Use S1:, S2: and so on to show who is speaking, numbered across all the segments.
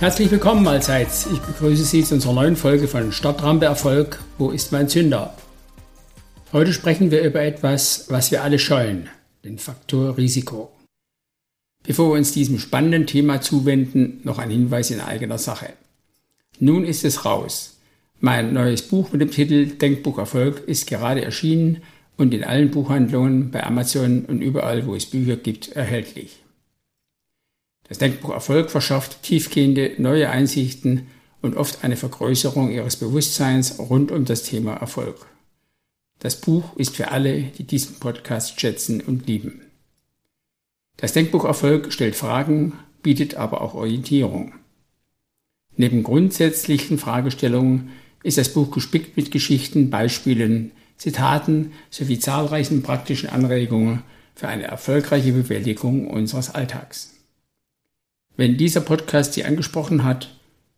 S1: Herzlich willkommen allseits. Ich begrüße Sie zu unserer neuen Folge von Startrampe Erfolg. Wo ist mein Zünder? Heute sprechen wir über etwas, was wir alle scheuen, den Faktor Risiko. Bevor wir uns diesem spannenden Thema zuwenden, noch ein Hinweis in eigener Sache. Nun ist es raus. Mein neues Buch mit dem Titel Denkbuch Erfolg ist gerade erschienen und in allen Buchhandlungen, bei Amazon und überall, wo es Bücher gibt, erhältlich. Das Denkbuch Erfolg verschafft tiefgehende neue Einsichten und oft eine Vergrößerung ihres Bewusstseins rund um das Thema Erfolg. Das Buch ist für alle, die diesen Podcast schätzen und lieben. Das Denkbuch Erfolg stellt Fragen, bietet aber auch Orientierung. Neben grundsätzlichen Fragestellungen ist das Buch gespickt mit Geschichten, Beispielen, Zitaten sowie zahlreichen praktischen Anregungen für eine erfolgreiche Bewältigung unseres Alltags. Wenn dieser Podcast Sie angesprochen hat,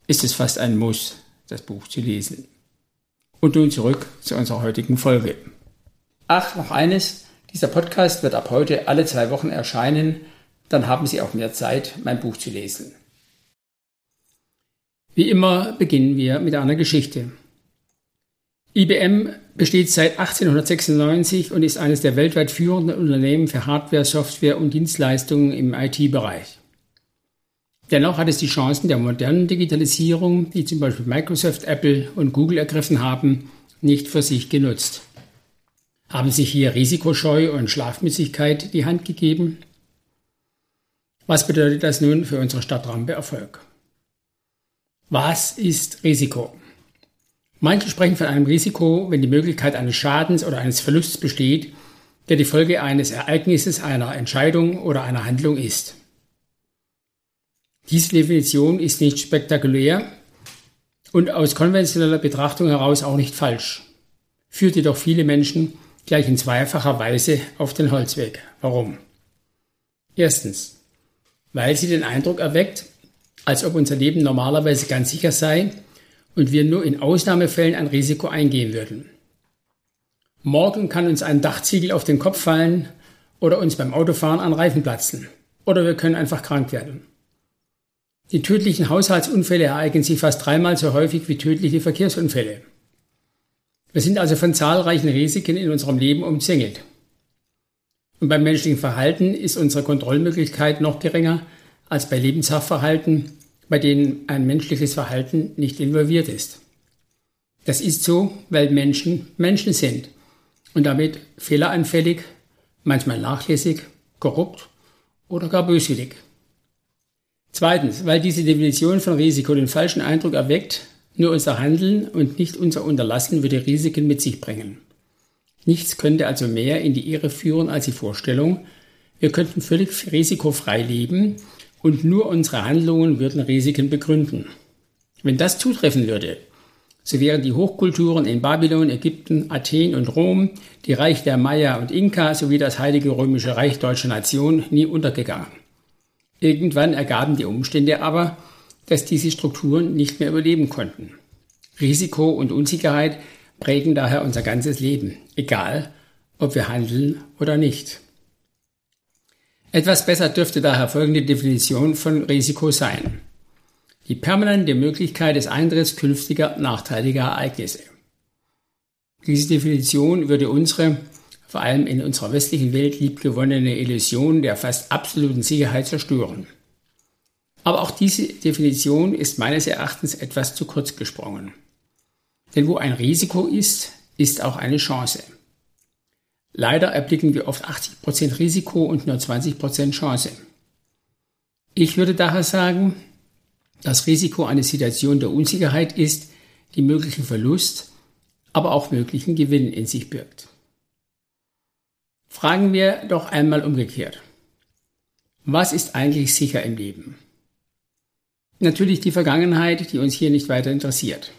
S1: ist es fast ein Muss, das Buch zu lesen. Und nun zurück zu unserer heutigen Folge. Ach, noch eines. Dieser Podcast wird ab heute alle zwei Wochen erscheinen. Dann haben Sie auch mehr Zeit, mein Buch zu lesen. Wie immer beginnen wir mit einer Geschichte. IBM besteht seit 1896 und ist eines der weltweit führenden Unternehmen für Hardware, Software und Dienstleistungen im IT-Bereich. Dennoch hat es die Chancen der modernen Digitalisierung, die zum Beispiel Microsoft, Apple und Google ergriffen haben, nicht für sich genutzt. Haben sich hier Risikoscheu und Schlafmützigkeit die Hand gegeben? Was bedeutet das nun für unsere Stadtrampe Erfolg? Was ist Risiko? Manche sprechen von einem Risiko, wenn die Möglichkeit eines Schadens oder eines Verlusts besteht, der die Folge eines Ereignisses, einer Entscheidung oder einer Handlung ist. Diese Definition ist nicht spektakulär und aus konventioneller Betrachtung heraus auch nicht falsch, führt jedoch viele Menschen gleich in zweifacher Weise auf den Holzweg. Warum? Erstens, weil sie den Eindruck erweckt, als ob unser Leben normalerweise ganz sicher sei und wir nur in Ausnahmefällen ein Risiko eingehen würden. Morgen kann uns ein Dachziegel auf den Kopf fallen oder uns beim Autofahren ein Reifen platzen oder wir können einfach krank werden. Die tödlichen Haushaltsunfälle ereignen sich fast dreimal so häufig wie tödliche Verkehrsunfälle. Wir sind also von zahlreichen Risiken in unserem Leben umzingelt. Und beim menschlichen Verhalten ist unsere Kontrollmöglichkeit noch geringer als bei Lebenssachverhalten, bei denen ein menschliches Verhalten nicht involviert ist. Das ist so, weil Menschen Menschen sind und damit fehleranfällig, manchmal nachlässig, korrupt oder gar böswillig. Zweitens, weil diese Definition von Risiko den falschen Eindruck erweckt, nur unser Handeln und nicht unser Unterlassen würde Risiken mit sich bringen. Nichts könnte also mehr in die Irre führen als die Vorstellung, wir könnten völlig risikofrei leben und nur unsere Handlungen würden Risiken begründen. Wenn das zutreffen würde, so wären die Hochkulturen in Babylon, Ägypten, Athen und Rom, die Reich der Maya und Inka sowie das Heilige Römische Reich deutscher Nation nie untergegangen. Irgendwann ergaben die Umstände aber, dass diese Strukturen nicht mehr überleben konnten. Risiko und Unsicherheit prägen daher unser ganzes Leben, egal ob wir handeln oder nicht. Etwas besser dürfte daher folgende Definition von Risiko sein. Die permanente Möglichkeit des Eintritts künftiger nachteiliger Ereignisse. Diese Definition würde unsere vor allem in unserer westlichen Welt liebgewonnene Illusion der fast absoluten Sicherheit zerstören. Aber auch diese Definition ist meines Erachtens etwas zu kurz gesprungen. Denn wo ein Risiko ist, ist auch eine Chance. Leider erblicken wir oft 80% Risiko und nur 20% Chance. Ich würde daher sagen, das Risiko eine Situation der Unsicherheit ist, die möglichen Verlust, aber auch möglichen Gewinn in sich birgt. Fragen wir doch einmal umgekehrt. Was ist eigentlich sicher im Leben? Natürlich die Vergangenheit, die uns hier nicht weiter interessiert.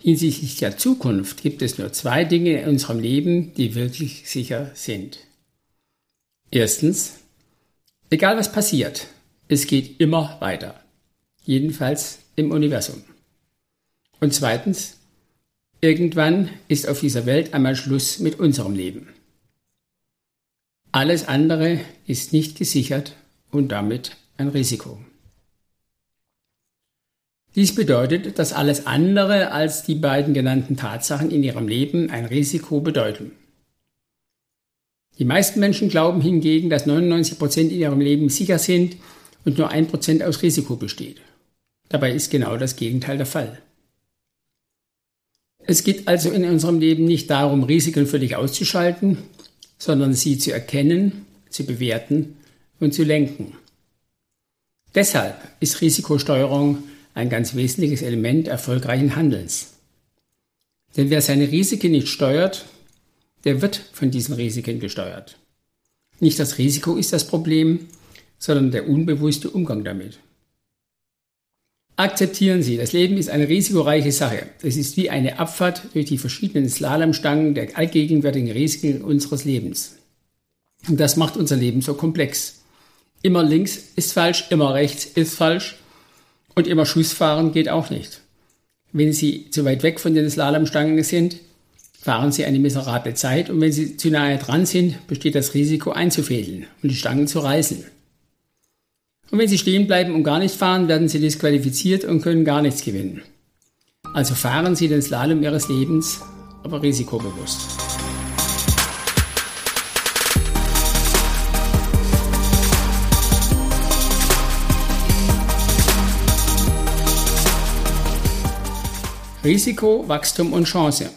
S1: Hinsichtlich der Zukunft gibt es nur zwei Dinge in unserem Leben, die wirklich sicher sind. Erstens, egal was passiert, es geht immer weiter. Jedenfalls im Universum. Und zweitens, irgendwann ist auf dieser Welt einmal Schluss mit unserem Leben. Alles andere ist nicht gesichert und damit ein Risiko. Dies bedeutet, dass alles andere als die beiden genannten Tatsachen in ihrem Leben ein Risiko bedeuten. Die meisten Menschen glauben hingegen, dass 99 Prozent in ihrem Leben sicher sind und nur 1% aus Risiko besteht. Dabei ist genau das Gegenteil der Fall. Es geht also in unserem Leben nicht darum, Risiken völlig auszuschalten, sondern sie zu erkennen, zu bewerten und zu lenken. Deshalb ist Risikosteuerung ein ganz wesentliches Element erfolgreichen Handelns. Denn wer seine Risiken nicht steuert, der wird von diesen Risiken gesteuert. Nicht das Risiko ist das Problem, sondern der unbewusste Umgang damit. Akzeptieren Sie, das Leben ist eine risikoreiche Sache. Es ist wie eine Abfahrt durch die verschiedenen Slalomstangen der allgegenwärtigen Risiken unseres Lebens. Und das macht unser Leben so komplex. Immer links ist falsch, immer rechts ist falsch und immer Schuss fahren geht auch nicht. Wenn Sie zu weit weg von den Slalomstangen sind, fahren Sie eine miserable Zeit und wenn Sie zu nahe dran sind, besteht das Risiko einzufädeln und die Stangen zu reißen. Und wenn Sie stehen bleiben und gar nicht fahren, werden Sie disqualifiziert und können gar nichts gewinnen. Also fahren Sie den Slalom Ihres Lebens, aber risikobewusst. Risiko, Wachstum und Chance.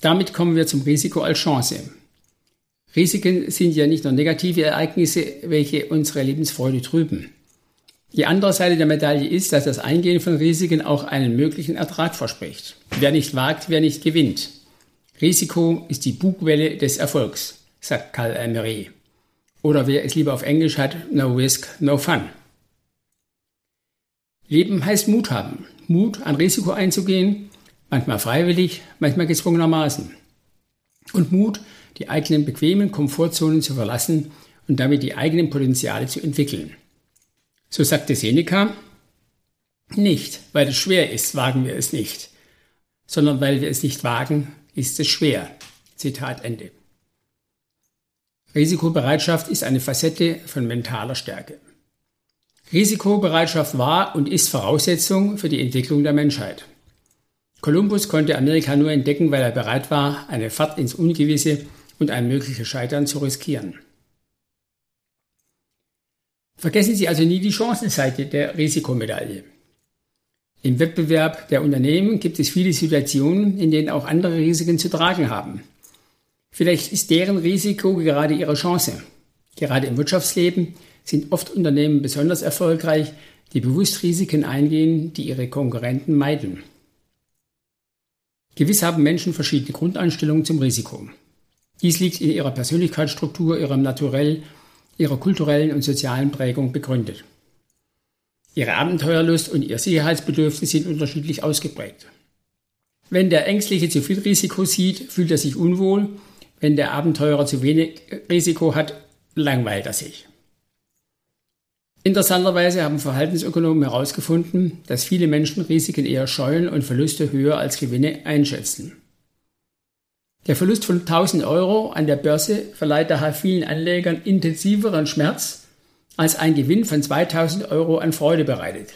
S1: Damit kommen wir zum Risiko als Chance. Risiken sind ja nicht nur negative Ereignisse, welche unsere Lebensfreude trüben. Die andere Seite der Medaille ist, dass das Eingehen von Risiken auch einen möglichen Ertrag verspricht. Wer nicht wagt, wer nicht gewinnt. Risiko ist die Bugwelle des Erfolgs, sagt Karl Emery. Oder wer es lieber auf Englisch hat, no risk, no fun. Leben heißt Mut haben. Mut, ein Risiko einzugehen, manchmal freiwillig, manchmal gezwungenermaßen. Und Mut, die eigenen bequemen Komfortzonen zu verlassen und damit die eigenen Potenziale zu entwickeln. So sagte Seneca, nicht, weil es schwer ist, wagen wir es nicht, sondern weil wir es nicht wagen, ist es schwer. Zitat Ende. Risikobereitschaft ist eine Facette von mentaler Stärke. Risikobereitschaft war und ist Voraussetzung für die Entwicklung der Menschheit. Kolumbus konnte Amerika nur entdecken, weil er bereit war, eine Fahrt ins Ungewisse und ein mögliches Scheitern zu riskieren. Vergessen Sie also nie die Chancenseite der Risikomedaille. Im Wettbewerb der Unternehmen gibt es viele Situationen, in denen auch andere Risiken zu tragen haben. Vielleicht ist deren Risiko gerade ihre Chance. Gerade im Wirtschaftsleben sind oft Unternehmen besonders erfolgreich, die bewusst Risiken eingehen, die ihre Konkurrenten meiden. Gewiss haben Menschen verschiedene Grundeinstellungen zum Risiko. Dies liegt in ihrer Persönlichkeitsstruktur, ihrem Naturell, ihrer kulturellen und sozialen Prägung begründet. Ihre Abenteuerlust und ihr Sicherheitsbedürfnis sind unterschiedlich ausgeprägt. Wenn der Ängstliche zu viel Risiko sieht, fühlt er sich unwohl. Wenn der Abenteurer zu wenig Risiko hat, langweilt er sich. Interessanterweise haben Verhaltensökonomen herausgefunden, dass viele Menschen Risiken eher scheuen und Verluste höher als Gewinne einschätzen. Der Verlust von 1000 Euro an der Börse verleiht daher vielen Anlegern intensiveren Schmerz, als ein Gewinn von 2000 Euro an Freude bereitet.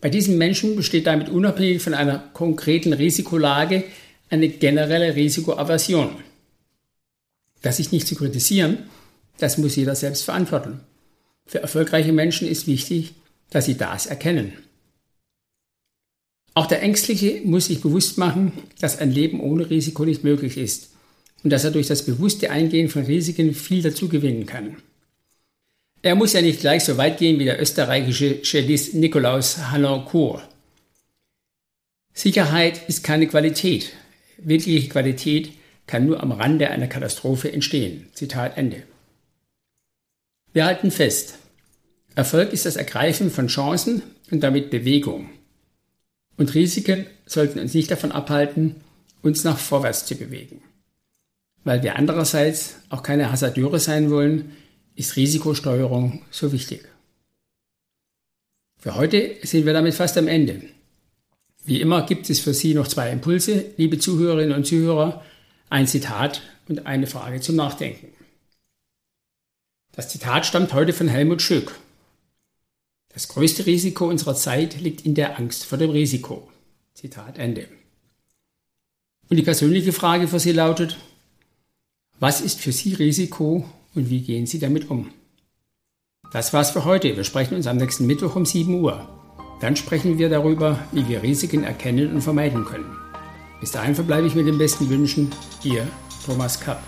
S1: Bei diesen Menschen besteht damit unabhängig von einer konkreten Risikolage eine generelle Risikoaversion. Das ist nicht zu kritisieren, das muss jeder selbst verantworten. Für erfolgreiche Menschen ist wichtig, dass sie das erkennen. Auch der Ängstliche muss sich bewusst machen, dass ein Leben ohne Risiko nicht möglich ist und dass er durch das bewusste Eingehen von Risiken viel dazu gewinnen kann. Er muss ja nicht gleich so weit gehen wie der österreichische Cellist Nikolaus Hanoncourt. Sicherheit ist keine Qualität. Wirkliche Qualität kann nur am Rande einer Katastrophe entstehen. Zitat Ende. Wir halten fest, Erfolg ist das Ergreifen von Chancen und damit Bewegung. Und Risiken sollten uns nicht davon abhalten, uns nach vorwärts zu bewegen. Weil wir andererseits auch keine Hasardeure sein wollen, ist Risikosteuerung so wichtig. Für heute sind wir damit fast am Ende. Wie immer gibt es für Sie noch zwei Impulse, liebe Zuhörerinnen und Zuhörer, ein Zitat und eine Frage zum Nachdenken. Das Zitat stammt heute von Helmut Schöck. Das größte Risiko unserer Zeit liegt in der Angst vor dem Risiko. Zitat Ende. Und die persönliche Frage für Sie lautet, was ist für Sie Risiko und wie gehen Sie damit um? Das war's für heute. Wir sprechen uns am nächsten Mittwoch um 7 Uhr. Dann sprechen wir darüber, wie wir Risiken erkennen und vermeiden können. Bis dahin verbleibe ich mit den besten Wünschen. Ihr Thomas Kapp.